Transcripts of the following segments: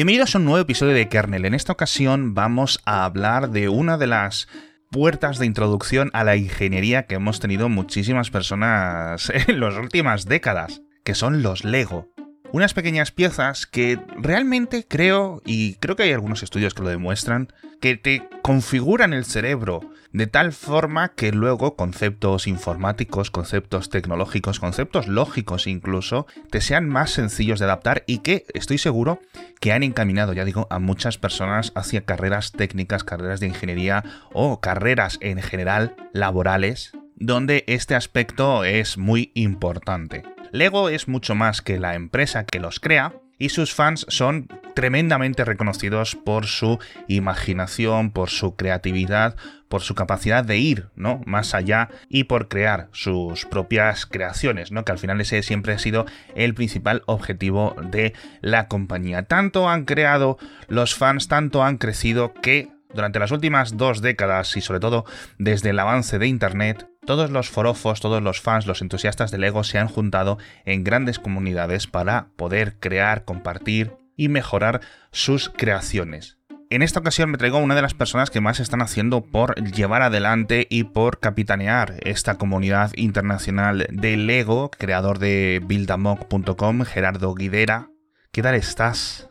Bienvenidos a un nuevo episodio de Kernel. En esta ocasión vamos a hablar de una de las puertas de introducción a la ingeniería que hemos tenido muchísimas personas en las últimas décadas, que son los Lego. Unas pequeñas piezas que realmente creo, y creo que hay algunos estudios que lo demuestran, que te configuran el cerebro de tal forma que luego conceptos informáticos, conceptos tecnológicos, conceptos lógicos incluso, te sean más sencillos de adaptar y que estoy seguro que han encaminado, ya digo, a muchas personas hacia carreras técnicas, carreras de ingeniería o carreras en general laborales, donde este aspecto es muy importante. Lego es mucho más que la empresa que los crea, y sus fans son tremendamente reconocidos por su imaginación, por su creatividad, por su capacidad de ir, ¿no? Más allá y por crear sus propias creaciones, ¿no? Que al final ese siempre ha sido el principal objetivo de la compañía. Tanto han creado los fans, tanto han crecido que durante las últimas dos décadas y sobre todo desde el avance de Internet, todos los forofos, todos los fans, los entusiastas de Lego se han juntado en grandes comunidades para poder crear, compartir y mejorar sus creaciones. En esta ocasión me traigo a una de las personas que más están haciendo por llevar adelante y por capitanear esta comunidad internacional de Lego, creador de buildamog.com, Gerardo Guidera. ¿Qué tal estás?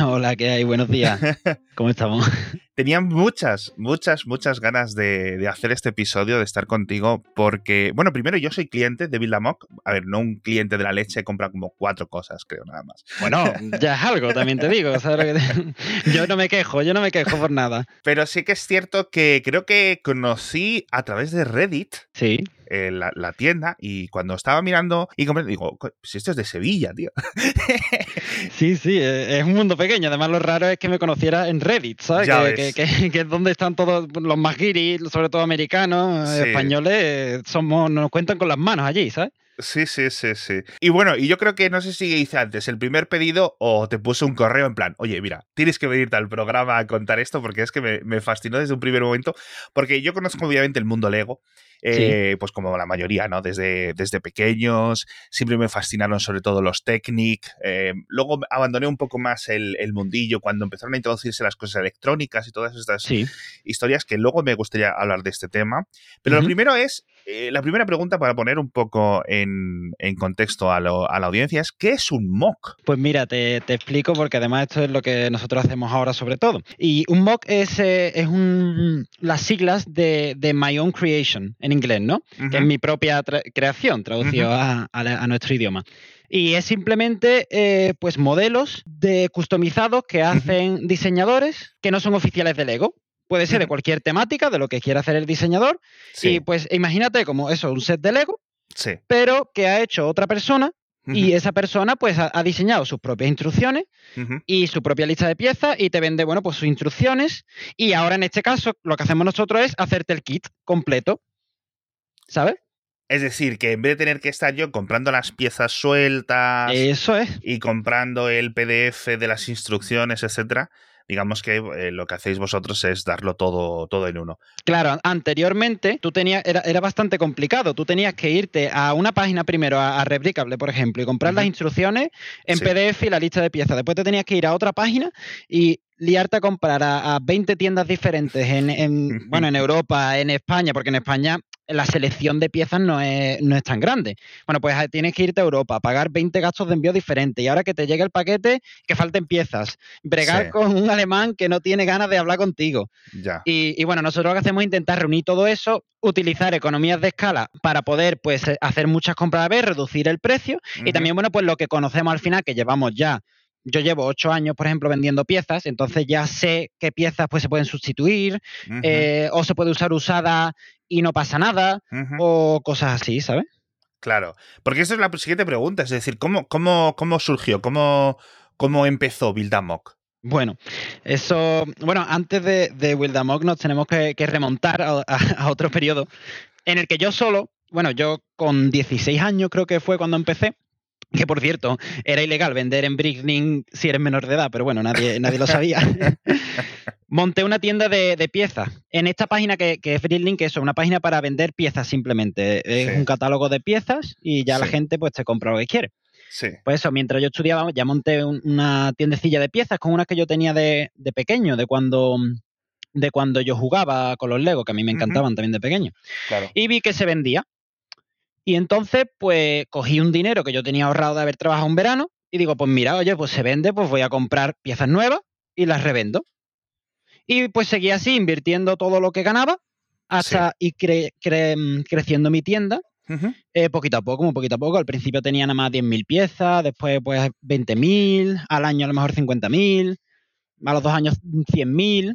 Hola, ¿qué hay? Buenos días. ¿Cómo estamos? Tenía muchas, muchas, muchas ganas de, hacer este episodio, de estar contigo, porque, bueno, primero yo soy cliente de Buildamok. A ver, no un cliente de la leche, compra como cuatro cosas, creo, nada más. Bueno, ya es algo, también te digo. Yo no me quejo, yo no me quejo por nada. Pero sí que es cierto que creo que conocí a través de Reddit. Sí. Eh, la, tienda y cuando estaba mirando y digo, si esto es de Sevilla, tío. sí, sí, e, es un mundo pequeño. Además, lo raro es que me conociera en Reddit, ¿sabes? Que, que, es donde están todos los más sobre todo americanos, españoles, somos, nos cuentan con las manos allí, ¿sabes? Sí, sí, sí, sí. Y bueno, y yo creo que no sé si hice antes el primer pedido o te puse un correo en plan, oye, mira, tienes que venirte al programa a contar esto porque es que me, me fascinó desde un primer momento, porque yo conozco obviamente el mundo Lego eh, pues como la mayoría, ¿no? Desde, desde pequeños, siempre me fascinaron sobre todo los Technic. Eh, luego abandoné un poco más el, mundillo cuando empezaron a introducirse las cosas electrónicas y todas estas historias que luego me gustaría hablar de este tema. Pero lo primero es, eh, la primera pregunta para poner un poco en, contexto a, la audiencia es, ¿qué es un mock? Pues mira, te, explico porque además esto es lo que nosotros hacemos ahora sobre todo. Y un mock es, es un, las siglas de, de My Own Creation en inglés, ¿no? Que es mi propia creación, traducido a, nuestro idioma. Y es simplemente eh, pues modelos de customizados que hacen diseñadores que no son oficiales de Lego. Puede ser de cualquier temática, de lo que quiera hacer el diseñador. Y pues imagínate como eso, un set de Lego, pero que ha hecho otra persona y esa persona pues ha, diseñado sus propias instrucciones y su propia lista de piezas y te vende, bueno, pues sus instrucciones. Y ahora en este caso lo que hacemos nosotros es hacerte el kit completo. ¿Sabes? Es decir, que en vez de tener que estar yo comprando las piezas sueltas. Eso es. Y comprando el PDF de las instrucciones, etcétera, digamos que eh, lo que hacéis vosotros es darlo todo, todo en uno. Claro, anteriormente tú tenías, era, era bastante complicado. Tú tenías que irte a una página primero, a, Replicable, por ejemplo, y comprar las instrucciones en PDF y la lista de piezas. Después te tenías que ir a otra página y liarte a comprar a, a 20 tiendas diferentes en, en, bueno, en Europa, en España, porque en España la selección de piezas no es, no es tan grande. Bueno, pues ah, tienes que irte a Europa, pagar 20 gastos de envío diferentes y ahora que te llegue el paquete, que falten piezas. Bregar con un alemán que no tiene ganas de hablar contigo. Ya. Y, bueno, nosotros lo que hacemos es intentar reunir todo eso, utilizar economías de escala para poder pues hacer muchas compras a vez, reducir el precio y también, bueno, pues lo que conocemos al final, que llevamos ya yo llevo ocho años, por ejemplo, vendiendo piezas, entonces ya sé qué piezas pues, se pueden sustituir eh, o se puede usar usada y no pasa nada o cosas así, ¿sabes? Claro, porque esa es la siguiente pregunta, es decir, ¿cómo, cómo, cómo surgió? ¿Cómo, cómo empezó Buildamok? Bueno, eso, bueno, antes de, de Buildamok nos tenemos que, remontar a, otro periodo en el que yo solo, bueno, yo con 16 años creo que fue cuando empecé, que por cierto, era ilegal vender en Bricklink si eres menor de edad, pero bueno, nadie, nadie lo sabía. Monté una tienda de, piezas. En esta página que, es Bricklink, eso, una página para vender piezas simplemente. Es un catálogo de piezas y ya la gente pues te compra lo que quiere. Sí. Pues eso, mientras yo estudiaba, ya monté una tiendecilla de piezas con unas que yo tenía de, pequeño, de cuando de cuando yo jugaba con los Legos, que a mí me encantaban también de pequeño. Y vi que se vendía. Y entonces, pues cogí un dinero que yo tenía ahorrado de haber trabajado un verano y digo, pues mira, oye, pues se vende, pues voy a comprar piezas nuevas y las revendo. Y pues seguí así, invirtiendo todo lo que ganaba hasta ir creciendo mi tienda. Eh, poquito a poco, muy poquito a poco. Al principio tenía nada más 10.000 piezas, después pues 20.000, al año a lo mejor 50.000, a los dos años 100.000.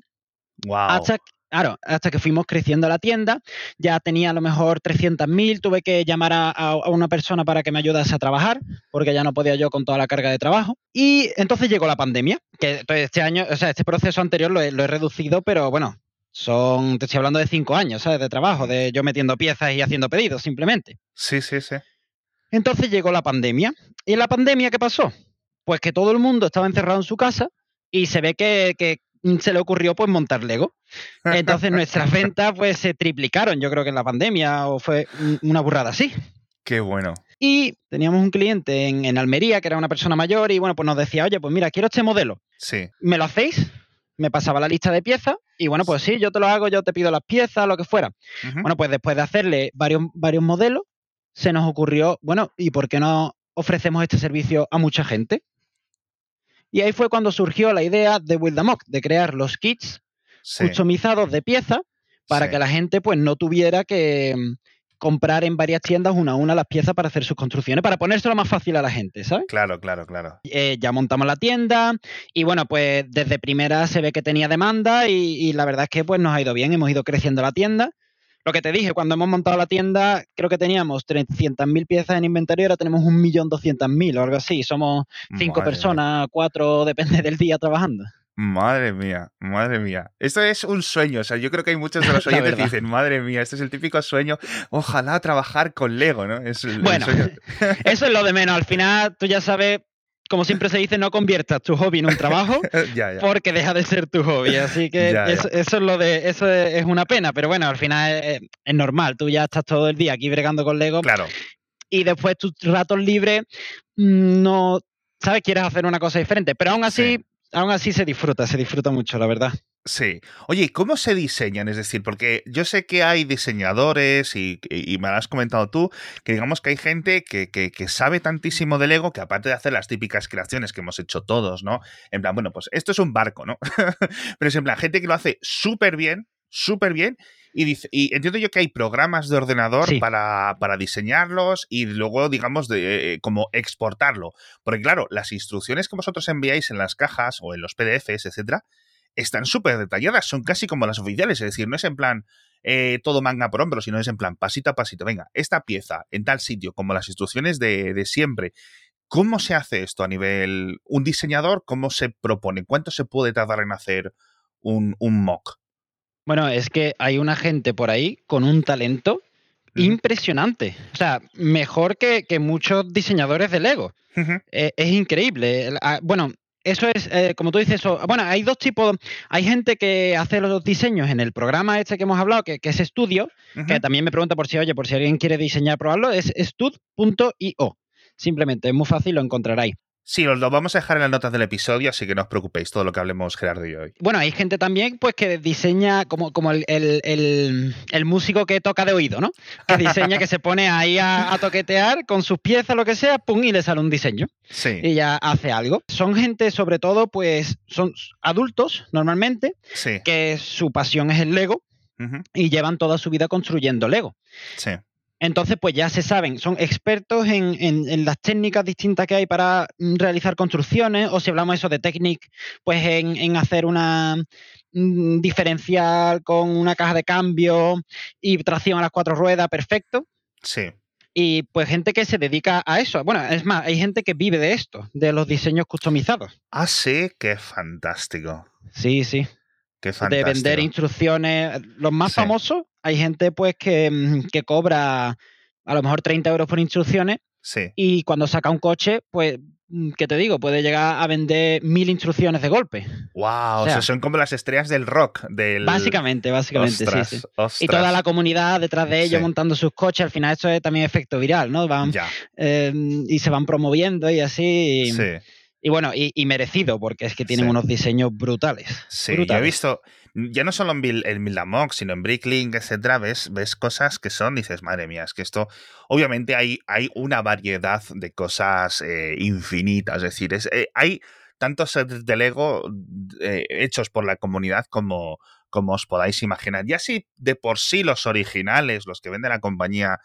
Wow. Hasta, Claro, hasta que fuimos creciendo la tienda, ya tenía a lo mejor 300.000, tuve que llamar a, una persona para que me ayudase a trabajar, porque ya no podía yo con toda la carga de trabajo. Y entonces llegó la pandemia, que este año, o sea, este proceso anterior lo he, reducido, pero bueno, son, te estoy hablando de cinco años, ¿sabes? De trabajo, de yo metiendo piezas y haciendo pedidos, simplemente. Sí, sí, sí. Entonces llegó la pandemia. ¿Y en la pandemia qué pasó? Pues que todo el mundo estaba encerrado en su casa y se ve que, que se le ocurrió pues montar Lego. Entonces nuestras ventas pues se triplicaron, yo creo que en la pandemia o fue una burrada así. Qué bueno. Y teníamos un cliente en, Almería que era una persona mayor y bueno, pues nos decía, oye, pues mira, quiero este modelo. Sí. ¿Me lo hacéis? Me pasaba la lista de piezas y bueno, pues sí, yo te lo hago, yo te pido las piezas, lo que fuera. Bueno, pues después de hacerle varios, varios modelos, se nos ocurrió, bueno, ¿y por qué no ofrecemos este servicio a mucha gente? Y ahí fue cuando surgió la idea de Wildamock, de crear los kits customizados de pieza para que la gente pues no tuviera que mm, comprar en varias tiendas una a una las piezas para hacer sus construcciones, para ponérselo más fácil a la gente, ¿sabes? Claro, claro, claro. Eh, ya montamos la tienda y bueno, pues desde primera se ve que tenía demanda y, y, la verdad es que pues nos ha ido bien, hemos ido creciendo la tienda lo que te dije, cuando hemos montado la tienda, creo que teníamos 300.000 piezas en inventario, ahora tenemos 1.200.000 o algo así. Somos cinco personas, cuatro, depende del día trabajando. Madre mía, madre mía. Esto es un sueño. O sea, yo creo que hay muchos de los oyentes que dicen, madre mía, este es el típico sueño. Ojalá trabajar con Lego, ¿no? Es bueno, eso es lo de menos. Al final, tú ya sabes como siempre se dice, no conviertas tu hobby en un trabajo porque deja de ser tu hobby. Así que eso, es lo de, eso es una pena, pero bueno, al final es, normal. Tú ya estás todo el día aquí bregando con Lego. Claro. Y después tus ratos libres mm, no, ¿sabes? Quieres hacer una cosa diferente. Pero aún así, aún así se disfruta, se disfruta mucho, la verdad. Sí. Oye, ¿cómo se diseñan? Es decir, porque yo sé que hay diseñadores y, me lo has comentado tú, que digamos que hay gente que, que, sabe tantísimo del Lego que aparte de hacer las típicas creaciones que hemos hecho todos, ¿no? En plan, bueno, pues esto es un barco, ¿no? Pero es en plan, gente que lo hace súper bien, súper bien. Y, dice, y entiendo yo que hay programas de ordenador para, para, diseñarlos y luego, digamos, de, eh, como exportarlo. Porque claro, las instrucciones que vosotros enviáis en las cajas o en los PDFs, etcétera, están súper detalladas, son casi como las oficiales, es decir, no es en plan eh, todo manga por hombro, sino es en plan pasito a pasito, venga, esta pieza en tal sitio, como las instrucciones de, de siempre. ¿Cómo se hace esto a nivel un diseñador? ¿Cómo se propone? ¿Cuánto se puede tardar en hacer un, un mock? Bueno, es que hay una gente por ahí con un talento impresionante. O sea, mejor que, muchos diseñadores de Lego. Eh, es increíble. Ah, bueno, eso es, eh, como tú dices, eso, bueno, hay dos tipos, hay gente que hace los diseños en el programa este que hemos hablado, que, es Studio, que también me pregunta por si, oye, por si alguien quiere diseñar, probarlo, es stud.io. Simplemente, es muy fácil, lo encontraréis. Sí, os lo vamos a dejar en las notas del episodio, así que no os preocupéis todo lo que hablemos Gerardo y hoy. Bueno, hay gente también pues que diseña como, como el, el, músico que toca de oído, ¿no? Que diseña, que se pone ahí a, toquetear con sus piezas, lo que sea, pum, y le sale un diseño. Sí. Y ya hace algo. Son gente, sobre todo, pues, son adultos normalmente, sí. que su pasión es el Lego y llevan toda su vida construyendo Lego. Sí. Entonces, pues ya se saben, son expertos en, las técnicas distintas que hay para mm, realizar construcciones, o si hablamos eso de técnica, pues en, hacer una mm, diferencial con una caja de cambio y tracción a las cuatro ruedas, perfecto. Sí. Y pues gente que se dedica a eso. Bueno, es más, hay gente que vive de esto, de los diseños customizados. Ah, sí, qué fantástico. Sí, sí. Qué fantástico. De vender instrucciones. Los más famosos hay gente pues mm, que, cobra a lo mejor 30 euros por instrucciones sí. y cuando saca un coche, pues mm, ¿qué te digo? Puede llegar a vender mil instrucciones de golpe. ¡Wow! O sea, son como las estrellas del rock. Del... Básicamente, básicamente, sí, sí. Y toda la comunidad detrás de ellos montando sus coches, al final esto es también efecto viral, ¿no? Van, em, y se van promoviendo y así. Sí. Y bueno, y, merecido, porque es que tienen unos diseños brutales. Sí, yo he visto, ya no solo en, en Milamog, sino en Bricklink, etcétera, ves, ves cosas que son, dices, madre mía, es que esto, obviamente hay, hay una variedad de cosas eh, infinitas, es decir, es, eh, hay tantos sets de Lego eh, hechos por la comunidad como, como os podáis imaginar. Y así de por sí los originales, los que vende la compañía,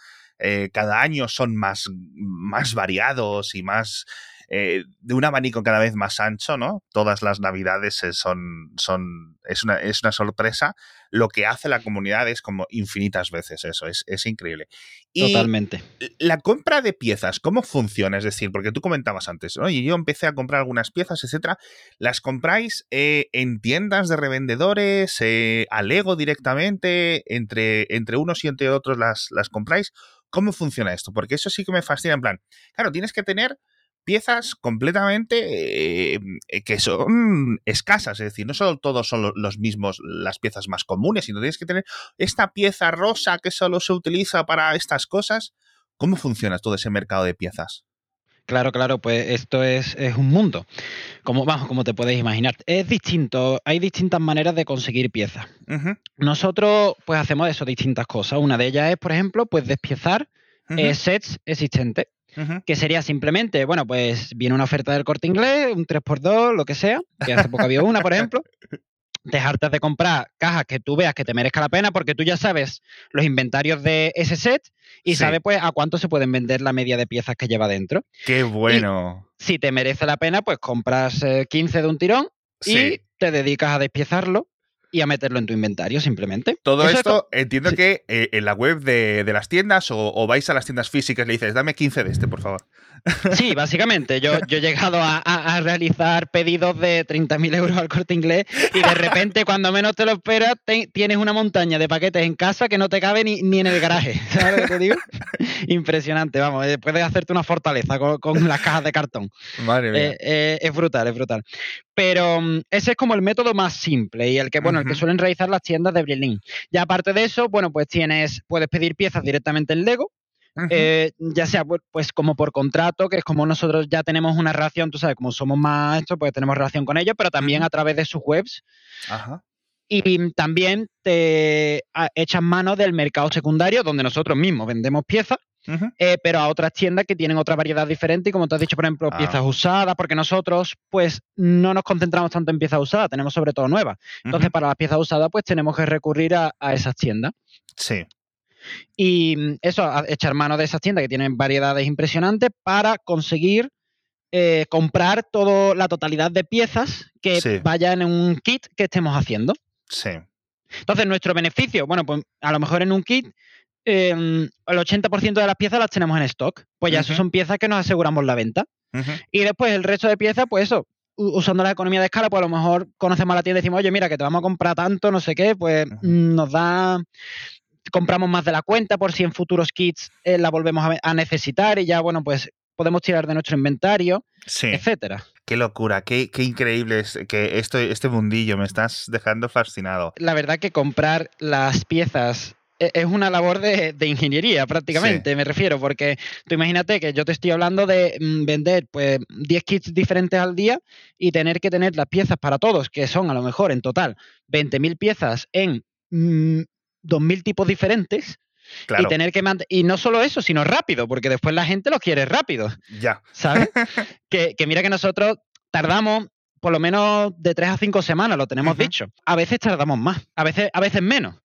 cada año son más, más variados y más eh, de un abanico cada vez más ancho, ¿no? Todas las navidades son, son es, una, es una sorpresa. Lo que hace la comunidad es como infinitas veces eso, es, es increíble. Totalmente. La compra de piezas, ¿cómo funciona? Es decir, porque tú comentabas antes, ¿no? Y yo empecé a comprar algunas piezas, etcétera. ¿Las compráis eh, en tiendas de revendedores, eh, a Lego directamente, entre, entre unos y entre otros las, las compráis? ¿Cómo funciona esto? Porque eso sí que me fascina. En plan, claro, tienes que tener piezas completamente eh, que son escasas, es decir, no solo todos son los mismos, las piezas más comunes, sino tienes que tener esta pieza rosa que solo se utiliza para estas cosas. ¿Cómo funciona todo ese mercado de piezas? Claro, claro, pues esto es, un mundo. Como, vamos, como te puedes imaginar. Es distinto, hay distintas maneras de conseguir piezas. Nosotros, pues, hacemos eso, distintas cosas. Una de ellas es, por ejemplo, pues despiezar eh, sets existentes que sería simplemente, bueno, pues viene una oferta del corte inglés, un 3x2, lo que sea, que hace poco había una, por ejemplo. Dejarte de comprar cajas que tú veas que te merezca la pena, porque tú ya sabes los inventarios de ese set y sabes pues a cuánto se pueden vender la media de piezas que lleva dentro. ¡Qué bueno! si te merece la pena, pues compras 15 eh, de un tirón y te dedicas a despiezarlo y a meterlo en tu inventario simplemente. Todo esto entiendo que eh, en la web de, las tiendas o, vais a las tiendas físicas y le dices, dame 15 de este, por favor. Sí, básicamente. Yo, yo he llegado a, realizar pedidos de 30.000 euros al corte inglés y de repente, cuando menos te lo esperas, tienes una montaña de paquetes en casa que no te cabe ni, en el garaje. ¿Sabes lo que te digo? Impresionante, vamos. Eh, puedes hacerte una fortaleza con, las cajas de cartón. Madre mía. Eh, es brutal, es brutal. Pero mm, ese es como el método más simple y el que, bueno, el que suelen realizar las tiendas de Berlín. Ya aparte de eso, bueno, pues tienes, puedes pedir piezas directamente en Lego, eh, ya sea pues como por contrato, que es como nosotros ya tenemos una relación, tú sabes, como somos más esto, pues tenemos relación con ellos, pero también a través de sus webs. Y también te echan mano del mercado secundario, donde nosotros mismos vendemos piezas eh, pero a otras tiendas que tienen otra variedad diferente y como te has dicho, por ejemplo, piezas ah. usadas, porque nosotros pues no nos concentramos tanto en piezas usadas, tenemos sobre todo nuevas. Entonces, para las piezas usadas pues tenemos que recurrir a, esas tiendas. Sí. Y mm, eso, echar mano de esas tiendas que tienen variedades impresionantes para conseguir eh, comprar toda la totalidad de piezas que vayan en un kit que estemos haciendo. Sí. Entonces, nuestro beneficio, bueno, pues a lo mejor en un kit Em, el 80% de las piezas las tenemos en stock. Pues ya eso son piezas que nos aseguramos la venta. Y después el resto de piezas, pues eso, usando la economía de escala, pues a lo mejor conocemos a la tienda y decimos, oye, mira, que te vamos a comprar tanto, no sé qué, pues nos da compramos más de la cuenta por si en futuros kits eh, la volvemos a, necesitar y ya, bueno, pues podemos tirar de nuestro inventario, etcétera. Qué locura, qué, qué increíble es que esto, este mundillo me estás dejando fascinado. La verdad que comprar las piezas es una labor de, ingeniería prácticamente, me refiero, porque tú imagínate que yo te estoy hablando de mm, vender pues 10 kits diferentes al día y tener que tener las piezas para todos, que son a lo mejor en total 20.000 piezas en 2.000 mm, tipos diferentes. Y tener que y no solo eso, sino rápido, porque después la gente lo quiere rápido. Ya. ¿Sabes? que, mira que nosotros tardamos por lo menos de 3 a 5 semanas, lo tenemos dicho. A veces tardamos más, a veces, a veces menos.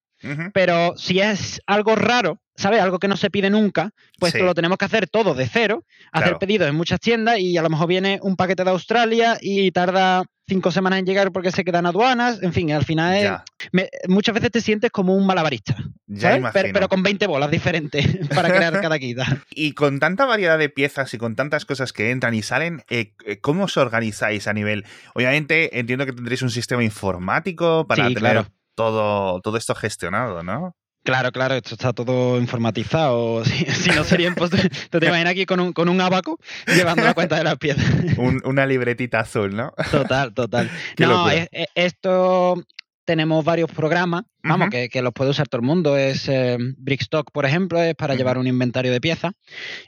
Pero si es algo raro, ¿sabes? Algo que no se pide nunca, pues lo tenemos que hacer todo de cero, hacer pedidos en muchas tiendas y a lo mejor viene un paquete de Australia y tarda cinco semanas en llegar porque se quedan aduanas, en fin, al final muchas veces te sientes como un malabarista, pero, con 20 bolas diferentes para crear cada quita. Y con tanta variedad de piezas y con tantas cosas que entran y salen, eh, eh, ¿cómo os organizáis a nivel? Obviamente entiendo que tendréis un sistema informático para tener todo, todo esto gestionado, ¿no? Claro, claro, esto está todo informatizado. Si, no sería imposible. te imaginas aquí con un, con un abaco llevando la cuenta de las piezas. una libretita azul, ¿no? Total, total. no, esto tenemos varios programas, vamos, que, los puede usar todo el mundo. Es eh, Brickstock, por ejemplo, es para llevar un inventario de piezas.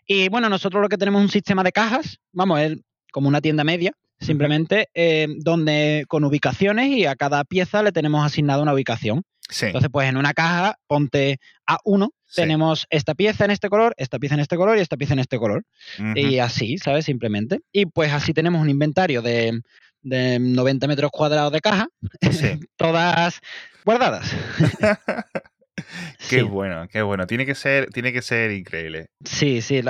Y bueno, nosotros lo que tenemos es un sistema de cajas, vamos, es como una tienda media, simplemente, eh, donde con ubicaciones y a cada pieza le tenemos asignada una ubicación. Entonces, pues en una caja, ponte a uno, tenemos esta pieza en este color, esta pieza en este color y esta pieza en este color. Y así, ¿sabes? Simplemente. Y pues así tenemos un inventario de, de 90 metros cuadrados de caja, todas guardadas. qué bueno, qué bueno. Tiene que ser, tiene que ser increíble. Sí, sí.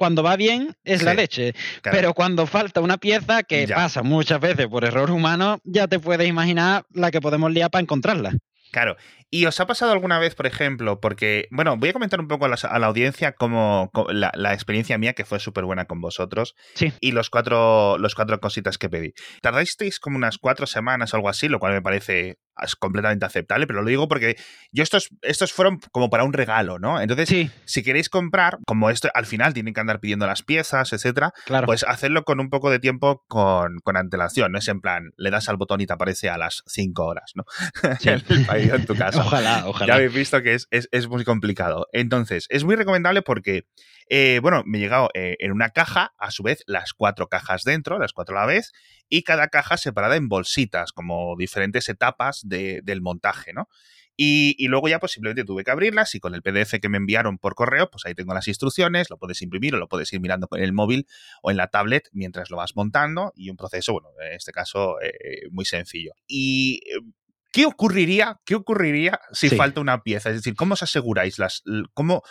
Cuando va bien es la leche, pero cuando falta una pieza que pasa muchas veces por error humano, ya te puedes imaginar la que podemos liar para encontrarla. Claro. ¿Y os ha pasado alguna vez, por ejemplo, porque, bueno, voy a comentar un poco a la, audiencia como, la, experiencia mía, que fue súper buena con vosotros, sí. y los cuatro, los cuatro cositas que pedí. Tardasteis como unas cuatro semanas o algo así, lo cual me parece es completamente aceptable, pero lo digo porque yo estos, estos fueron como para un regalo, ¿no? Entonces, si queréis comprar, como esto al final tienen que andar pidiendo las piezas, etcétera, pues hacerlo con un poco de tiempo con, antelación, no es en plan, le das al botón y te aparece a las 5 horas, ¿no? en tu casa. Ojalá, ojalá. Ya habéis visto que es, muy complicado. Entonces, es muy recomendable porque, eh, bueno, me he llegado eh, en una caja, a su vez, las cuatro cajas dentro, las cuatro a la vez, y cada caja separada en bolsitas, como diferentes etapas del montaje, ¿no? Y, luego ya pues simplemente tuve que abrirlas y con el PDF que me enviaron por correo, pues ahí tengo las instrucciones, lo puedes imprimir o lo puedes ir mirando con el móvil o en la tablet mientras lo vas montando y un proceso, bueno, en este caso eh, muy sencillo. Y ¿qué ocurriría, qué ocurriría si falta una pieza? Es decir, ¿cómo os aseguráis las, cómo,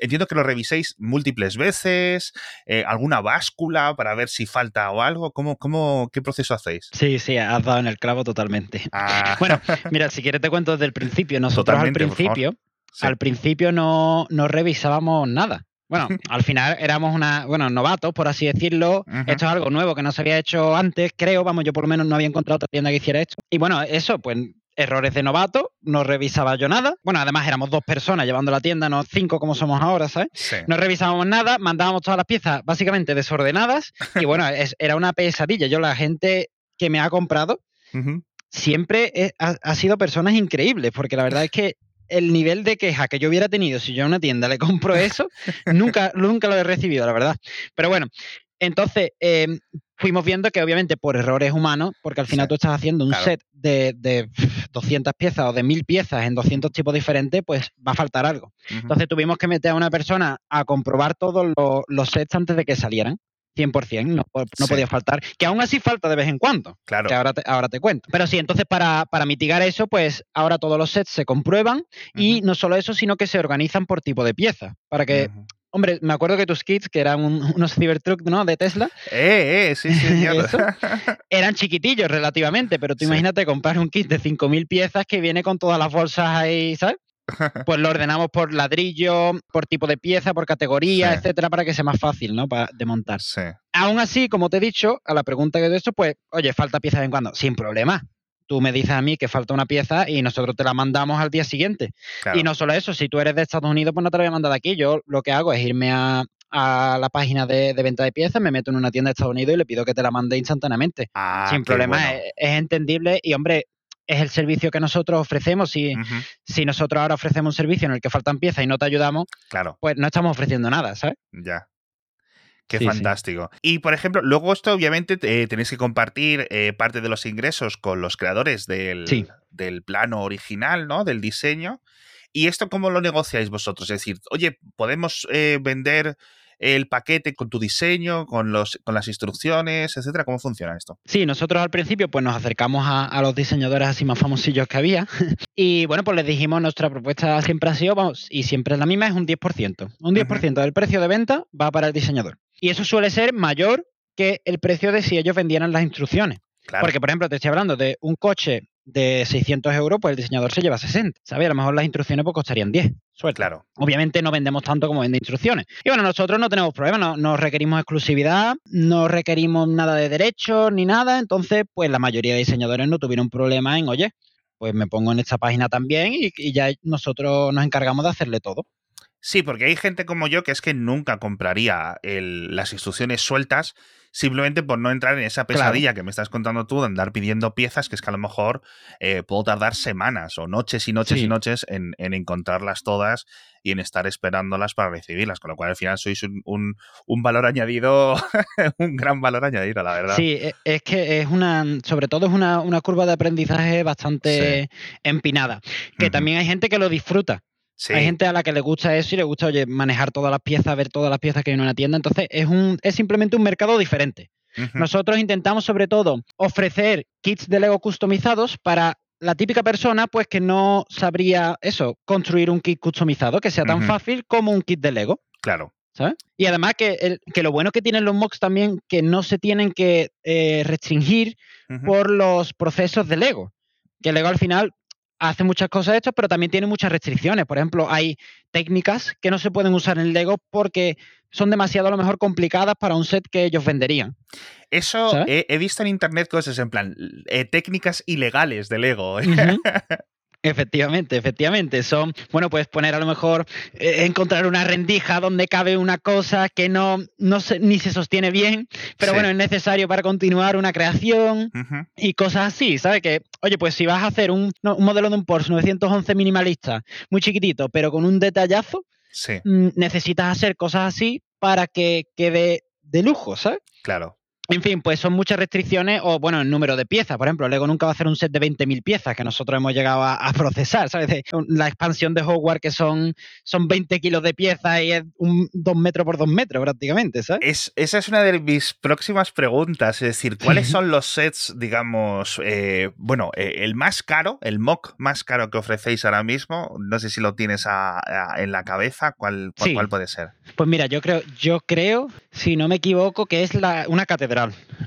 entiendo que lo reviséis múltiples veces, eh, alguna báscula para ver si falta o algo. ¿Cómo, cómo, ¿Qué proceso hacéis? Sí, sí, has dado en el clavo totalmente. Ah. Bueno, mira, si quieres te cuento desde el principio. Nosotros al principio, al principio no, no revisábamos nada. Bueno, al final éramos una, bueno, novatos, por así decirlo. Esto es algo nuevo que no se había hecho antes, creo. Vamos, yo por lo menos no había encontrado otra tienda que hiciera esto. Y bueno, eso, pues errores de novato, no revisaba yo nada. Bueno, además éramos dos personas llevando la tienda, no cinco como somos ahora, ¿sabes? No revisábamos nada, mandábamos todas las piezas básicamente desordenadas y bueno, era una pesadilla. Yo la gente que me ha comprado siempre ha, sido personas increíbles, porque la verdad es que el nivel de queja que yo hubiera tenido si yo a una tienda le compro eso, nunca, nunca lo he recibido, la verdad. Pero bueno, entonces, em, fuimos viendo que obviamente por errores humanos, porque al final tú estás haciendo un set de, de, 200 piezas o de 1000 piezas en 200 tipos diferentes, pues va a faltar algo. Entonces tuvimos que meter a una persona a comprobar todos los, sets antes de que salieran. 100%, no, no podía faltar. Que aún así falta de vez en cuando. Claro. Que ahora te, ahora te cuento. Pero sí, entonces para, mitigar eso, pues ahora todos los sets se comprueban y no solo eso, sino que se organizan por tipo de pieza. Para que Hombre, me acuerdo que tus kits, que eran unos Cybertruck, ¿no? De Tesla. Eh, eh, sí, sí, eran chiquitillos relativamente, pero tú imagínate comprar un kit de 5.000 piezas que viene con todas las bolsas ahí, ¿sabes? Pues lo ordenamos por ladrillo, por tipo de pieza, por categoría, etcétera, para que sea más fácil, ¿no? Para de montar. Sí. Aún así, como te he dicho, a la pregunta que he hecho, pues, oye, falta pieza de en cuando, sin problema tú me dices a mí que falta una pieza y nosotros te la mandamos al día siguiente. Y no solo eso, si tú eres de Estados Unidos, pues no te la voy a mandar de aquí. Yo lo que hago es irme a, la página de, venta de piezas, me meto en una tienda de Estados Unidos y le pido que te la mande instantáneamente. Ah, Sin problema, es, entendible y hombre, es el servicio que nosotros ofrecemos. Si, si nosotros ahora ofrecemos un servicio en el que faltan piezas y no te ayudamos, claro. pues no estamos ofreciendo nada, ¿sabes? Ya. Qué fantástico. Y por ejemplo, luego esto obviamente eh, tenéis que compartir eh, parte de los ingresos con los creadores del, del plano original, ¿no? Del diseño. ¿Y esto cómo lo negociáis vosotros? Es decir, oye, podemos eh, vender el paquete con tu diseño, con, los, con las instrucciones, etcétera? ¿Cómo funciona esto? Sí, nosotros al principio pues nos acercamos a, los diseñadores así más famosillos que había y bueno, pues les dijimos nuestra propuesta siempre ha sido, vamos, y siempre es la misma, es un 10%. Un 10% del precio de venta va para el diseñador. Y eso suele ser mayor que el precio de si ellos vendieran las instrucciones. Porque, por ejemplo, te estoy hablando de un coche de 600 euros, pues el diseñador se lleva 60. ¿Sabes? A lo mejor las instrucciones pues costarían 10. Suerte. Claro. Obviamente no vendemos tanto como vende instrucciones. Y bueno, nosotros no tenemos problema, no, requerimos exclusividad, no requerimos nada de derechos ni nada. Entonces, pues la mayoría de diseñadores no tuvieron problema en, oye, pues me pongo en esta página también y, ya nosotros nos encargamos de hacerle todo. Sí, porque hay gente como yo que es que nunca compraría las instrucciones sueltas simplemente por no entrar en esa pesadilla que me estás contando tú de andar pidiendo piezas, que es que a lo mejor eh, puedo tardar semanas o noches y noches y noches en, encontrarlas todas y en estar esperándolas para recibirlas, con lo cual al final sois un, valor añadido, un gran valor añadido, la verdad. Sí, e, es que es una, sobre todo es una, curva de aprendizaje bastante empinada, que también hay gente que lo disfruta. Hay gente a la que le gusta eso y le gusta, oye, manejar todas las piezas, ver todas las piezas que hay en una tienda. Entonces, es, un, es simplemente un mercado diferente. Nosotros intentamos, sobre todo, ofrecer kits de Lego customizados para la típica persona, pues que no sabría eso, construir un kit customizado que sea tan fácil como un kit de Lego. Claro. ¿sabes? Y además que, que, lo bueno que tienen los mocks también, que no se tienen que eh, restringir por los procesos de Lego. Que Lego al final hace muchas cosas hechas, pero también tiene muchas restricciones. Por ejemplo, hay técnicas que no se pueden usar en Lego porque son demasiado a lo mejor complicadas para un set que ellos venderían. Eso he, visto en internet cosas en plan eh, técnicas ilegales de Lego. Efectivamente, efectivamente. Son, bueno, puedes poner a lo mejor, eh, encontrar una rendija donde cabe una cosa que no, no se, ni se sostiene bien, pero bueno, es necesario para continuar una creación y cosas así, ¿sabes? Que, oye, pues si vas a hacer un, modelo de un Porsche 911 minimalista, muy chiquitito, pero con un detallazo, mm, necesitas hacer cosas así para que quede de lujo, ¿sabes? Claro. En fin, pues son muchas restricciones o, bueno, el número de piezas. Por ejemplo, Lego nunca va a hacer un set de 20.000 piezas que nosotros hemos llegado a, procesar, ¿sabes? La expansión de Hogwarts que son, son 20 kilos de piezas y es un 2 metros por 2 metros prácticamente, ¿sabes? esa es una de mis próximas preguntas. Es decir, ¿cuáles son los sets, digamos, eh, bueno, eh, el más caro, el mock más caro que ofrecéis ahora mismo? No sé si lo tienes en la cabeza. ¿Cuál, ¿Cuál puede ser? Pues mira, yo creo, yo creo, si no me equivoco, que es la, una catedral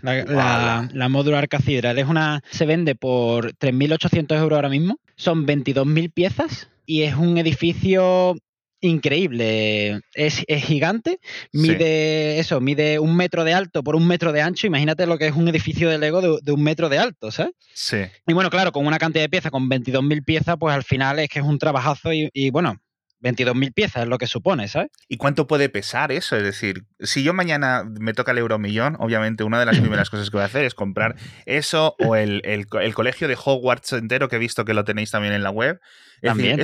la, la, Modular Cathedral es una, se vende por 3.800 euros ahora mismo. Son 22.000 piezas y es un edificio increíble. Es, gigante, mide eso, mide un metro de alto por un metro de ancho. Imagínate lo que es un edificio de Lego de, un metro de alto, ¿sabes? Sí. Y bueno, claro, con una cantidad de piezas, con 22.000 piezas, pues al final es que es un trabajazo y bueno, 22.000 piezas es lo que supone, ¿sabes? ¿Y cuánto puede pesar eso? Es decir, si yo mañana me toca el euromillón, obviamente una de las primeras cosas que voy a hacer es comprar eso o el, el colegio de Hogwarts entero que he visto que lo tenéis también en la web también,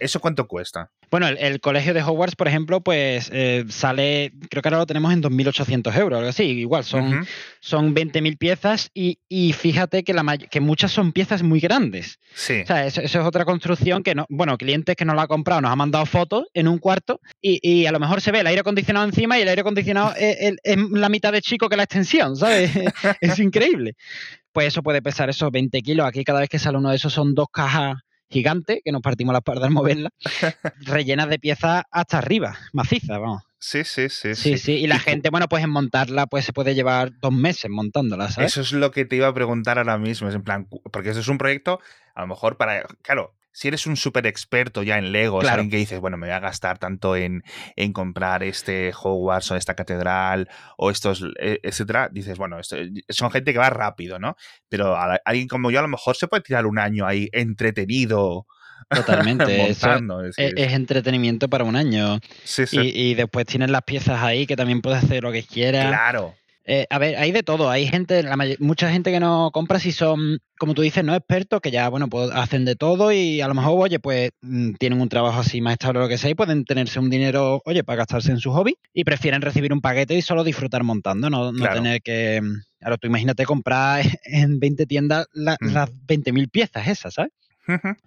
eso, cuánto cuesta? Bueno, el, colegio de Hogwarts, por ejemplo, pues eh, sale, creo que ahora lo tenemos en 2.800 euros, algo así. Igual, son, son 20.000 piezas y, fíjate que, la que muchas son piezas muy grandes. Sí. O sea, eso, es otra construcción que, no, bueno, clientes que no la han comprado nos han mandado fotos en un cuarto y, a lo mejor se ve el aire acondicionado encima y el aire acondicionado es, la mitad de chico que la extensión, ¿sabes? es increíble. Pues eso puede pesar esos 20 kilos. Aquí cada vez que sale uno de esos son dos cajas gigante, que nos partimos las pardas al moverla, rellenas de piezas hasta arriba, maciza, vamos. Sí, sí, sí. Sí, sí. Y la gente, bueno, pues en montarla, pues se puede llevar dos meses montándola, ¿sabes? Eso es lo que te iba a preguntar ahora mismo. Es en plan, porque eso es un proyecto, a lo mejor para. Claro, si eres un súper experto ya en Lego, claro. alguien que dices, bueno, me voy a gastar tanto en, en, comprar este Hogwarts o esta catedral o estos, e, etcétera, dices, bueno, esto, son gente que va rápido, ¿no? Pero alguien como yo a lo mejor se puede tirar un año ahí entretenido. Totalmente, es, entretenimiento para un año. Sí, sí. Y, y, después tienes las piezas ahí que también puedes hacer lo que quieras. Claro. Eh, a ver, hay de todo. Hay gente, la mucha gente que no compra si son, como tú dices, no expertos, que ya, bueno, pues hacen de todo y a lo mejor, oye, pues mm, tienen un trabajo así más estable o lo que sea y pueden tenerse un dinero, oye, para gastarse en su hobby y prefieren recibir un paquete y solo disfrutar montando, no, tener que... Claro, tú imagínate comprar en 20 tiendas mm. las 20.000 piezas esas, ¿sabes?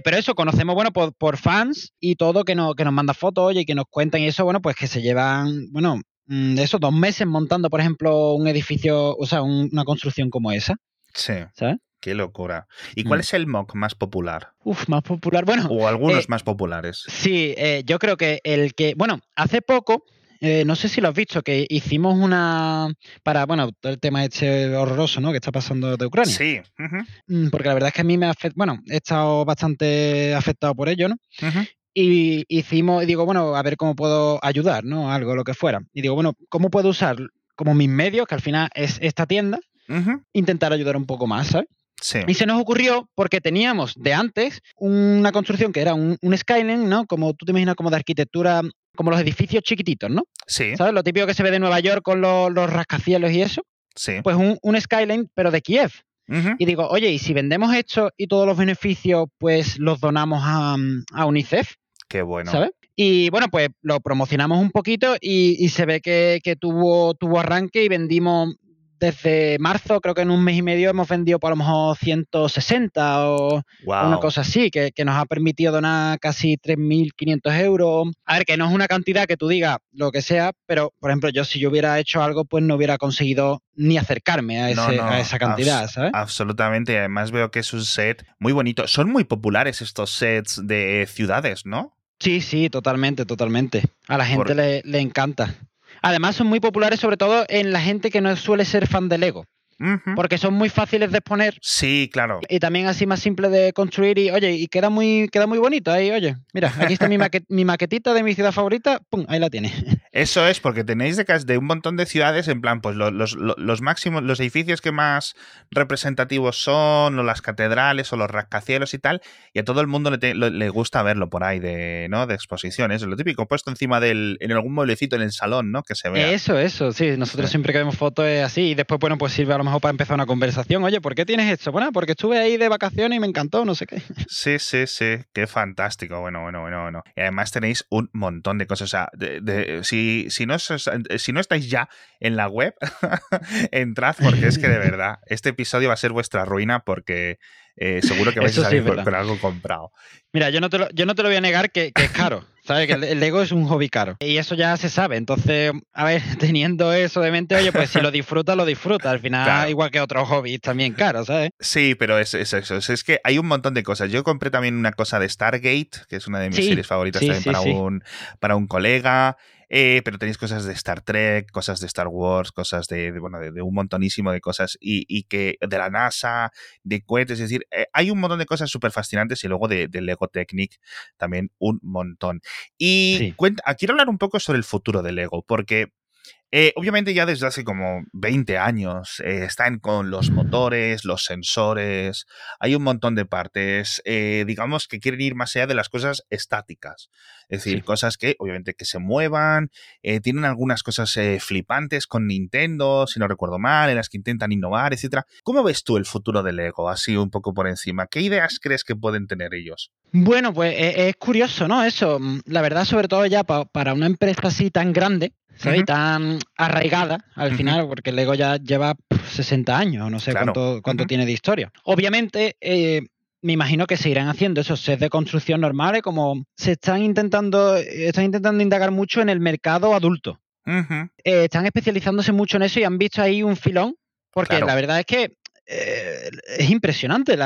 Pero eso, conocemos, bueno, por, fans y todo que, no, que nos manda fotos, oye, y que nos cuentan y eso, bueno, pues que se llevan, bueno, Mm, de esos dos meses montando, por ejemplo, un edificio, o sea, una construcción como esa. Sí. ¿Sabes? Qué locura. ¿Y cuál mm. es el mock más popular? Uf, más popular. Bueno. O algunos eh, más populares. Sí, eh, yo creo que el que. Bueno, hace poco. Eh, no sé si lo has visto, que hicimos una. Para, bueno, el tema este horroroso, ¿no? Que está pasando de Ucrania. Sí. Mm, porque la verdad es que a mí me ha Bueno, he estado bastante afectado por ello, ¿no? Y hicimos, digo, bueno, a ver cómo puedo ayudar, ¿no? Algo, lo que fuera. Y digo, bueno, ¿cómo puedo usar como mis medios, que al final es esta tienda, intentar ayudar un poco más, ¿sabes? Y se nos ocurrió porque teníamos de antes una construcción que era un, skyline, ¿no? Como tú te imaginas como de arquitectura, como los edificios chiquititos, ¿no? Sí. ¿Sabes? Lo típico que se ve de Nueva York con los, rascacielos y eso. Sí. Pues un, skyline, pero de Kiev. Y digo, oye, ¿y si vendemos esto y todos los beneficios, pues los donamos a, UNICEF? Qué bueno. ¿Sabes? Y bueno, pues lo promocionamos un poquito y, se ve que, que, tuvo, tuvo arranque y vendimos desde marzo, creo que en un mes y medio hemos vendido por a lo mejor 160 o una cosa así, que, nos ha permitido donar casi 3.500 euros. A ver, que no es una cantidad que tú digas lo que sea, pero por ejemplo, yo si yo hubiera hecho algo, pues no hubiera conseguido ni acercarme a, esa cantidad, ¿sabes? Absolutamente. Además veo que es un set muy bonito. Son muy populares estos sets de ciudades, ¿no? Sí, sí, totalmente, totalmente. A la gente le, le encanta. Además son muy populares sobre todo en la gente que no suele ser fan de Lego. Porque son muy fáciles de exponer. Sí, claro. Y también así más simple de construir y, oye, y queda muy, queda muy bonito ahí, oye. Mira, aquí está mi, mi maquetita de mi ciudad favorita, pum, ahí la tiene. Eso es, porque tenéis de, de un montón de ciudades, en plan, pues los, los, máximos, los edificios que más representativos son, o las catedrales, o los rascacielos y tal, y a todo el mundo le, le gusta verlo por ahí de, ¿no? de exposiciones. Lo típico, puesto encima del, en algún mueblecito en el salón, ¿no? Que se vea. Eso, eso, sí. Nosotros siempre que vemos fotos es así, y después, bueno, pues sirve a lo mejor para empezar una conversación. Oye, ¿por qué tienes esto? Bueno, porque estuve ahí de vacaciones y me encantó, no sé qué. Sí, sí, sí. Qué fantástico. Bueno, bueno, bueno, bueno. Y además tenéis un montón de cosas. O sea, de, si si, no, si no estáis ya en la web, entrad porque es que de verdad, este episodio va a ser vuestra ruina porque eh, seguro que vais a salir con, algo comprado. Mira, yo no te lo, yo no te lo voy a negar que, es caro. ¿Sabes? Que el Lego es un hobby caro. Y eso ya se sabe. Entonces, a ver, teniendo eso de mente, oye, pues si lo disfruta, lo disfruta. Al final, igual que otros hobbies también caros, ¿sabes? Sí, pero es, eso. Es, que hay un montón de cosas. Yo compré también una cosa de Stargate, que es una de mis series favoritas también para, Un, para un colega. Eh, pero tenéis cosas de Star Trek, cosas de Star Wars, cosas de, bueno, de, un montonísimo de cosas y, que de la NASA, de cohetes, es decir, eh, hay un montón de cosas súper fascinantes y luego de, Lego Technic también un montón. Y ah, quiero hablar un poco sobre el futuro de Lego, porque eh, obviamente ya desde hace como 20 años eh, están con los motores, los sensores, hay un montón de partes, eh, digamos que quieren ir más allá de las cosas estáticas, es decir, cosas que obviamente que se muevan, tienen algunas cosas flipantes con Nintendo, si no recuerdo mal, en las que intentan innovar, etc. ¿Cómo ves tú el futuro de Lego, así un poco por encima? ¿Qué ideas crees que pueden tener ellos? Bueno, pues es curioso, ¿no? Eso, mm, la verdad, sobre todo ya para una empresa así tan grande, ¿sabes? Tan arraigada al final, porque Lego ya lleva 60 años, no sé cuánto, cuánto tiene de historia. Obviamente, eh, me imagino que se irán haciendo esos sets de construcción normales, como se están intentando, están intentando indagar mucho en el mercado adulto. Eh, están especializándose mucho en eso y han visto ahí un filón, porque la verdad es que eh, es impresionante.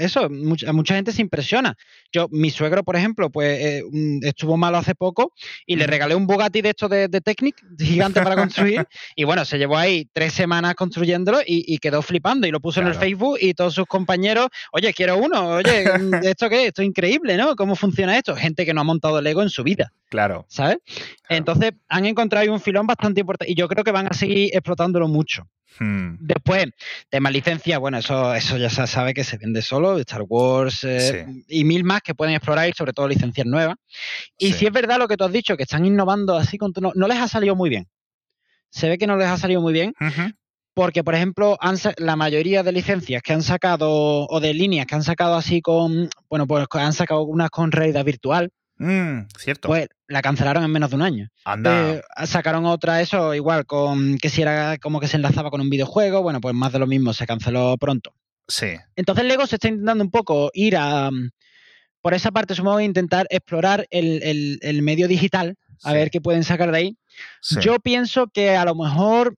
eso, mucha, mucha gente se impresiona. Yo, mi suegro, por ejemplo, pues eh, estuvo malo hace poco y le regalé un Bugatti de estos de, de Technic, gigante para construir. y bueno, se llevó ahí tres semanas construyéndolo y, quedó flipando. Y lo puso en el Facebook y todos sus compañeros, oye, quiero uno, oye, ¿esto qué? Esto es increíble, ¿no? ¿Cómo funciona esto? Gente que no ha montado Lego en su vida. Claro. ¿Sabes? Entonces, han encontrado ahí un filón bastante importante y yo creo que van a seguir explotándolo mucho. Hmm. Después, tema licencia, bueno, eso, eso ya se sabe que se vende solo, Star Wars eh, y mil más que pueden explorar y sobre todo licencias nuevas. Y si es verdad lo que tú has dicho, que están innovando así, con, no, no les ha salido muy bien. Se ve que no les ha salido muy bien. Porque, por ejemplo, la mayoría de licencias que han sacado o de líneas que han sacado así con, bueno, pues han sacado unas con realidad virtual, Mm, cierto. Pues la cancelaron en menos de un año. Anda. Eh, sacaron otra, eso igual, con que si era como que se enlazaba con un videojuego, bueno, pues más de lo mismo, se canceló pronto. Sí. Entonces Lego se está intentando un poco ir a. Mm, por esa parte, supongo, intentar explorar el, medio digital, a ver qué pueden sacar de ahí. Yo pienso que a lo mejor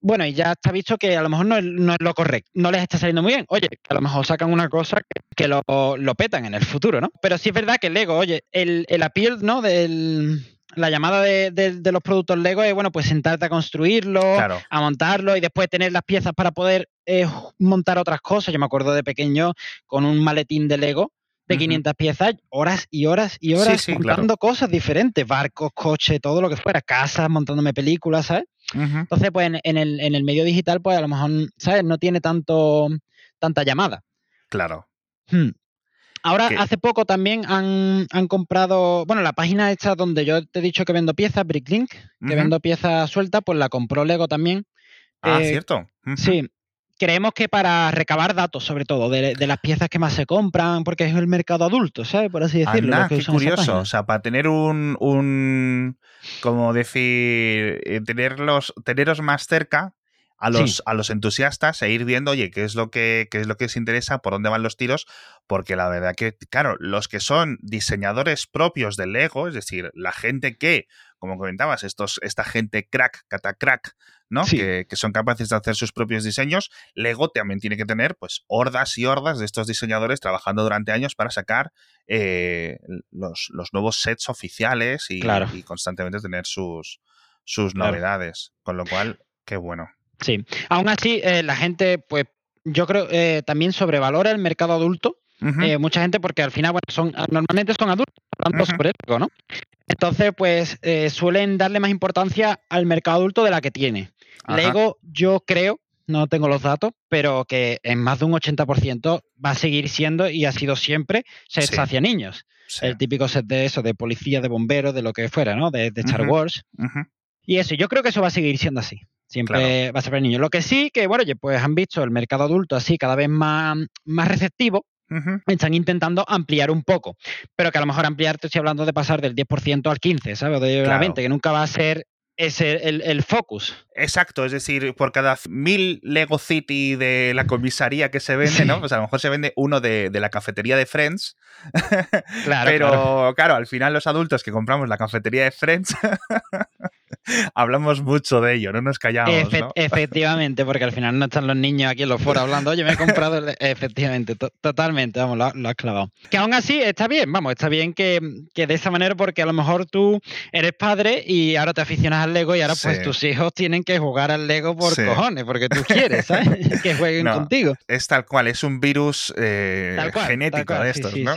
bueno, y ya está visto que a lo mejor no es, lo correcto, no les está saliendo muy bien. Oye, a lo mejor sacan una cosa que, lo, petan en el futuro, ¿no? Pero sí es verdad que Lego, oye, el, el appeal, ¿no? Del, la llamada de, los productos Lego es, bueno, pues sentarte a construirlo, a montarlo y después tener las piezas para poder eh, montar otras cosas. Yo me acuerdo de pequeño con un maletín de Lego de 500 piezas, horas y horas y horas montando cosas diferentes, barcos, coches, todo lo que fuera, casas, montándome películas, ¿sabes? Entonces, pues en, el, en el medio digital, pues a lo mejor, ¿sabes? No tiene tanto tanta llamada. Claro. Hmm. Ahora, hace poco también han, comprado, bueno, la página esta donde yo te he dicho que vendo piezas, Bricklink, que vendo piezas sueltas, pues la compró Lego también. Ah, eh, cierto. Sí, creemos que para recabar datos, sobre todo, de, las piezas que más se compran, porque es el mercado adulto, ¿sabes? Por así decirlo. Ah, qué curioso. O sea, para tener un, un como decir, eh, tenerlos, teneros más cerca a los, a los entusiastas e ir viendo, oye, qué es lo que, qué es lo que les interesa, por dónde van los tiros, porque la verdad que, claro, los que son diseñadores propios del Lego, es decir, la gente que como comentabas, estos, esta gente crack, catacrack, ¿no? Que, son capaces de hacer sus propios diseños. Lego también tiene que tener, pues, hordas y hordas de estos diseñadores trabajando durante años para sacar eh, los, nuevos sets oficiales y, constantemente tener sus, sus novedades. Con lo cual, qué bueno. Sí. Aún así, eh, la gente, pues, yo creo, eh, también sobrevalora el mercado adulto. mucha gente, porque al final, bueno, son normalmente son adultos, hablando sobre Lego, ¿no? Entonces, pues eh, suelen darle más importancia al mercado adulto de la que tiene. Lego, yo creo, no tengo los datos, pero que en más de un 80% va a seguir siendo y ha sido siempre set hacia niños. El típico set de eso, de policía, de bomberos, de lo que fuera, ¿no? De, Star Wars. Y eso, yo creo que eso va a seguir siendo así. Siempre va a ser para niños. Lo que sí, que bueno, pues han visto el mercado adulto así cada vez más, más receptivo están intentando ampliar un poco, pero que a lo mejor ampliar, te estoy hablando de pasar del 10% al 15%, ¿sabes? De la 20%, que nunca va a ser ese el, el, focus. Exacto, es decir, por cada mil Lego City de la comisaría que se vende, ¿no? Pues a lo mejor se vende uno de, de la cafetería de Friends. Claro. Pero claro. al final los adultos que compramos la cafetería de Friends hablamos mucho de ello, no nos callamos. ¿no? Efectivamente, porque al final no están los niños aquí en los foros hablando, oye, me he comprado, efectivamente, totalmente, vamos, lo, has clavado. Que aún así está bien, vamos, está bien que, que, de esa manera, porque a lo mejor tú eres padre y ahora te aficionas al Lego y ahora pues tus hijos tienen que jugar al Lego por cojones, porque tú quieres, ¿sabes? que jueguen contigo. Es tal cual, es un virus eh, genético de estos, ¿no?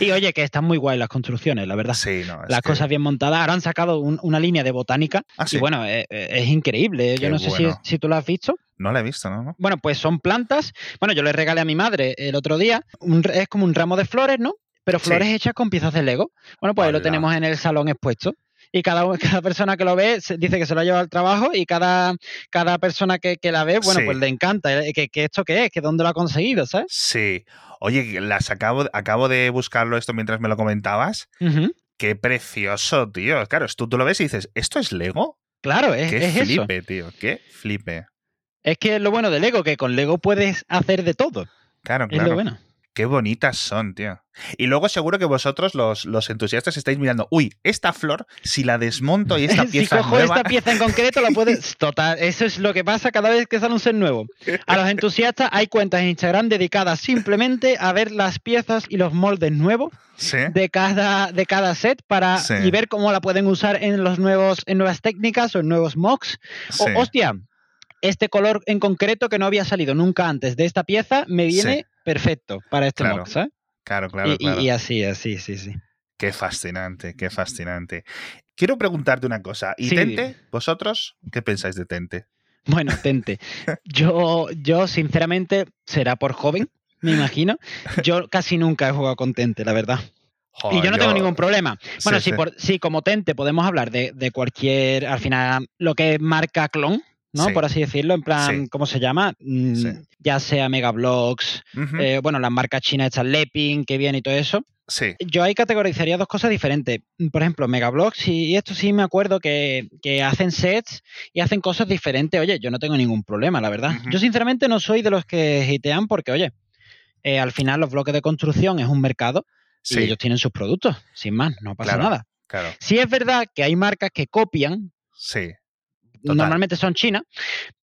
Y oye, que están muy guay las construcciones, la verdad. Sí, no, las cosas bien montadas. Ahora han sacado una línea de botánica. Ah, y bueno, eh, eh, es, increíble. yo no sé si, tú lo has visto. No la he visto, ¿no? Bueno, pues son plantas. Bueno, yo le regalé a mi madre el otro día. es como un ramo de flores, ¿no? Pero flores hechas con piezas de Lego. Bueno, pues ahí lo tenemos en el salón expuesto y cada, cada persona que lo ve dice que se lo ha llevado al trabajo y cada, cada persona que, la ve, bueno, pues le encanta. Eh, ¿Que, esto qué es? ¿Que dónde lo ha conseguido? ¿Sabes? Sí. Oye, las acabo, acabo de buscarlo esto mientras me lo comentabas. Qué precioso, tío. Claro, tú, tú lo ves y dices, ¿esto es Lego? Claro, es, Qué flipe, tío. Qué flipe. Es que lo bueno de Lego, que con Lego puedes hacer de todo. Claro, claro. Es lo bueno. Qué bonitas son, tío. Y luego seguro que vosotros, los, los, entusiastas, estáis mirando, uy, esta flor, si la desmonto y esta pieza. si cojo esta pieza en concreto, la puedes. Total, eso es lo que pasa cada vez que sale un set nuevo. A los entusiastas hay cuentas en Instagram dedicadas simplemente a ver las piezas y los moldes nuevos de, cada, de cada set para y ver cómo la pueden usar en los nuevos, en nuevas técnicas o en nuevos mocks. O, hostia, este color en concreto que no había salido nunca antes de esta pieza me viene perfecto para este claro. mock, ¿sabes? Claro, claro, y, así, así, sí, sí. Qué fascinante, qué fascinante. Quiero preguntarte una cosa. ¿Y Tente? ¿Vosotros qué pensáis de Tente? Bueno, Tente. Yo, yo, sinceramente, será por joven, me imagino. Yo casi nunca he jugado con Tente, la verdad. y yo no tengo ningún problema. Bueno, sí, Por, sí, como Tente podemos hablar de, de, cualquier, al final, lo que marca clon, ¿no? Por así decirlo, en plan, ¿cómo se llama? Mm, ya sea Megablocks, eh, bueno, las marcas chinas estas Lepin, que viene y todo eso. Sí. Yo ahí categorizaría dos cosas diferentes. Por ejemplo, Megablocks, y esto sí me acuerdo que, hacen sets y hacen cosas diferentes. Oye, yo no tengo ningún problema, la verdad. Yo sinceramente no soy de los que hitean porque, oye, eh, al final los bloques de construcción es un mercado y ellos tienen sus productos, sin más, no pasa nada. Claro. Sí es verdad que hay marcas que copian sí normalmente son chinas,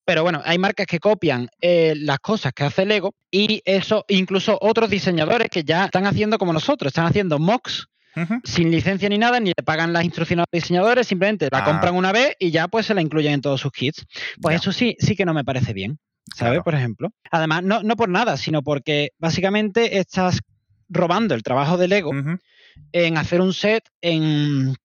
pero bueno, hay marcas que copian eh, las cosas que hace Lego y eso, incluso otros diseñadores que ya están haciendo como nosotros, están haciendo mocks sin licencia ni nada, ni le pagan las instrucciones a los diseñadores, simplemente la ah. compran una vez y ya pues se la incluyen en todos sus kits. Pues eso sí, sí que no me parece bien, ¿sabes? Por ejemplo. Además, no, no por nada, sino porque básicamente estás robando el trabajo de Lego en hacer un set en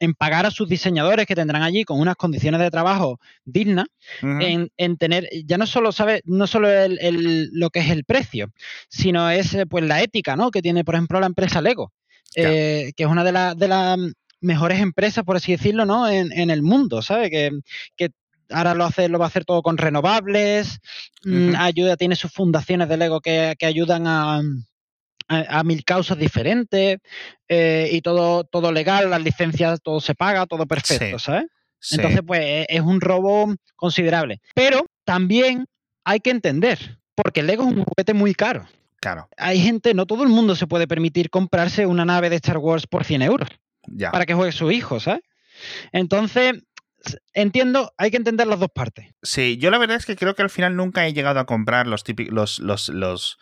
en pagar a sus diseñadores que tendrán allí con unas condiciones de trabajo dignas, en, tener, ya no solo, ¿sabes? No solo lo que es el precio, sino es eh, pues la ética, ¿no? Que tiene, por ejemplo, la empresa Lego, eh, que es una de las de las mejores empresas, por así decirlo, ¿no? En, el mundo, ¿sabes? Que, que ahora lo hace, lo va a hacer todo con renovables, mm, ayuda, tiene sus fundaciones de Lego que, ayudan a, a, mil causas diferentes eh, y todo, todo legal, las licencias, todo se paga, todo perfecto, ¿sabes? Entonces, pues e, es un robo considerable. Pero también hay que entender, porque Lego es un juguete muy caro. Claro. Hay gente, no todo el mundo se puede permitir comprarse una nave de Star Wars por 100 euros. Ya. Para que juegue su hijo, ¿sabes? Entonces, entiendo, hay que entender las dos partes. Sí, yo la verdad es que creo que al final nunca he llegado a comprar los típicos, los, los, los,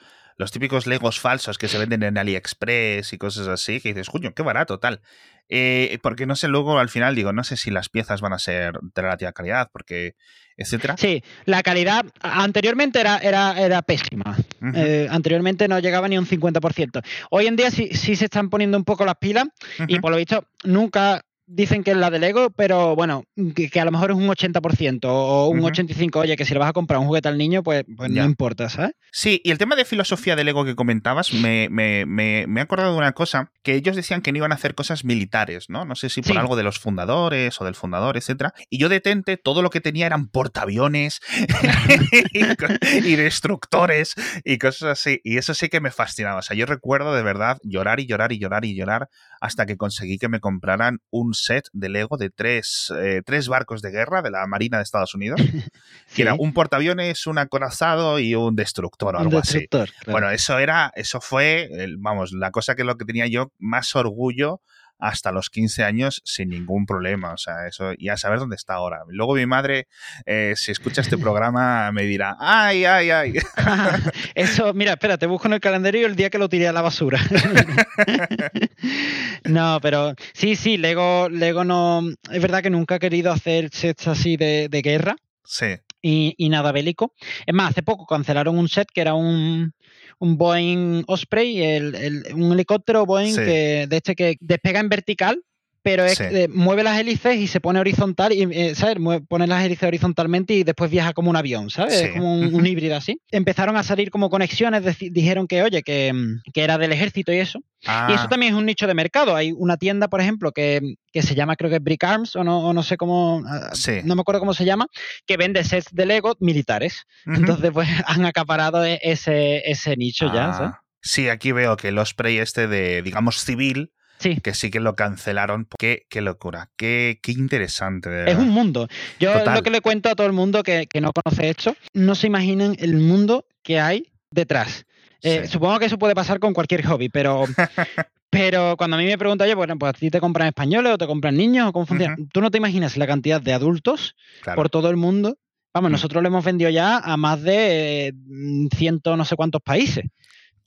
típicos Legos falsos que se venden en AliExpress y cosas así, que dices, coño, qué barato, tal. Eh, porque no sé, luego al final digo, no sé si las piezas van a ser de relativa calidad, porque, etcétera. Sí, la calidad anteriormente era, era, era pésima. Eh, anteriormente no llegaba ni un 50%. Hoy en día sí, sí se están poniendo un poco las pilas y por lo visto nunca dicen que es la de Lego, pero bueno, que, a lo mejor es un 80% o un 85%. Oye, que si le vas a comprar un juguete al niño, pues, pues no importa, ¿sabes? Sí, y el tema de filosofía de Lego que comentabas, me, me, me, me, he acordado de una cosa, que ellos decían que no iban a hacer cosas militares, ¿no? No sé si por algo de los fundadores o del fundador, etcétera. Y yo detente, todo lo que tenía eran portaaviones y destructores y cosas así. Y eso sí que me fascinaba. O sea, yo recuerdo de verdad llorar y llorar y llorar y llorar hasta que conseguí que me compraran un set de Lego de tres, eh, tres barcos de guerra de la Marina de Estados Unidos, que era un portaaviones, un acorazado y un destructor o algo así. Bueno, eso era, eso fue, vamos, la cosa que lo que tenía yo más orgullo hasta los 15 años sin ningún problema. O sea, eso, y a saber dónde está ahora. Luego mi madre, eh, si escucha este programa, me dirá, ay, ay, ay. eso, mira, espera, te busco en el calendario el día que lo tiré a la basura. no, pero sí, sí, Lego, Lego no. Es verdad que nunca he querido hacer sets así de, guerra. Sí. Y, nada bélico. Es más, hace poco cancelaron un set que era un, un Boeing Osprey, el, un helicóptero Boeing que, de este que despega en vertical pero es, mueve las hélices y se pone horizontal, y, eh, ¿sabes? pone las hélices horizontalmente y después viaja como un avión, ¿sabes? Es como un, híbrido así. Empezaron a salir como conexiones, dijeron que, oye, que, era del ejército y eso. Y eso ah. también es un nicho de mercado. Hay una tienda, por ejemplo, que, se llama, creo que es Brick Arms, o no, no sé cómo, ah, no me acuerdo cómo se llama, que vende sets de Lego militares. Entonces, pues han acaparado e, ese, ese nicho ya, ¿sabes? Ah. Sí, aquí veo que el Osprey este de, digamos, civil, que sí que lo cancelaron. Qué, qué locura, qué, qué interesante. Es un mundo. Yo lo que le cuento a todo el mundo que, no conoce esto, no se imaginan el mundo que hay detrás. Eh, supongo que eso puede pasar con cualquier hobby, pero, pero cuando a mí me preguntan, oye, bueno, pues a ti te compran españoles o te compran niños o cómo funciona. Tú no te imaginas la cantidad de adultos por todo el mundo. Vamos, mm. nosotros lo hemos vendido ya a más de mm, ciento no sé cuántos países.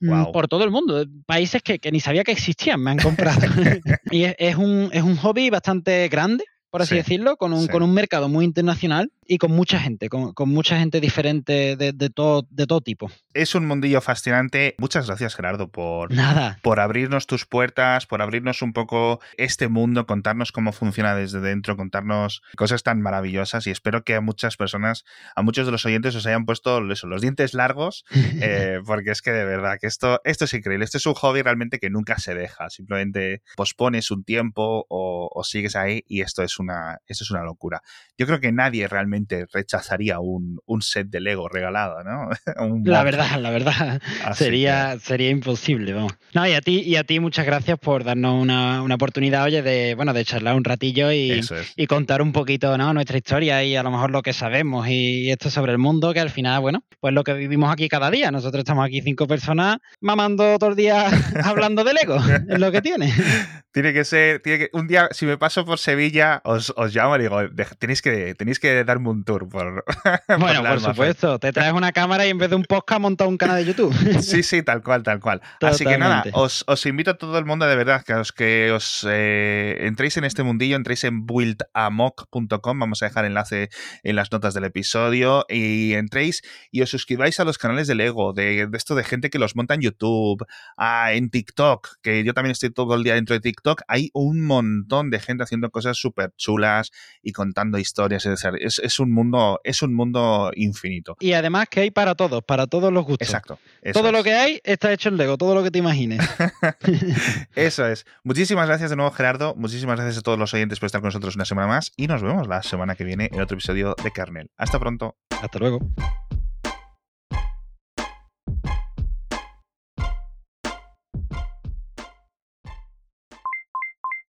Mm, por todo el mundo. Países que, ni sabía que existían me han comprado. y es, un, es un hobby bastante grande, por así decirlo, con un, con un mercado muy internacional y con mucha gente, con, mucha gente diferente de, de, todo, de todo tipo. Es un mundillo fascinante. Muchas gracias, Gerardo, por, Nada. por abrirnos tus puertas, por abrirnos un poco este mundo, contarnos cómo funciona desde dentro, contarnos cosas tan maravillosas y espero que a muchas personas, a muchos de los oyentes os hayan puesto los dientes largos, eh, porque es que de verdad que esto, esto es increíble. Este es un hobby realmente que nunca se deja. Simplemente pospones un tiempo o, o sigues ahí y esto es, una, esto es una locura. Yo creo que nadie realmente rechazaría un, set de Lego regalado, ¿no? la verdad, la verdad. sería, sería imposible, vamos. No, y a ti, y a ti muchas gracias por darnos una, oportunidad, oye, de, bueno, de charlar un ratillo y, y, contar un poquito, ¿no? Nuestra historia y a lo mejor lo que sabemos y, esto sobre el mundo, que al final, bueno, pues lo que vivimos aquí cada día. Nosotros estamos aquí cinco personas mamando todo el día hablando de Lego, es lo que tiene. Tiene que ser, tiene que, un día, si me paso por Sevilla, os, os llamo y digo, tenéis que, tenéis que darme un tour por. bueno, por, supuesto. Te traes una cámara y en vez de un podcast montas un canal de YouTube. sí, sí, tal cual, tal cual. Así que nada, os, invito a todo el mundo de verdad que os, que os eh, entréis en este mundillo, entréis en buildamok.com. Vamos a dejar enlace en las notas del episodio y entréis y os suscribáis a los canales de Lego, de, esto de gente que los monta en YouTube, en TikTok, que yo también estoy todo el día dentro de TikTok. Hay un montón de gente haciendo cosas súper chulas y contando historias. Es, es, un mundo, es un mundo infinito. Y además que hay para todos, para todos los gustos. Exacto. Todo lo que hay está hecho en Lego, todo lo que te imagines. eso es. Muchísimas gracias de nuevo, Gerardo. Muchísimas gracias a todos los oyentes por estar con nosotros una semana más y nos vemos la semana que viene en otro episodio de Kernel. Hasta pronto. Hasta luego.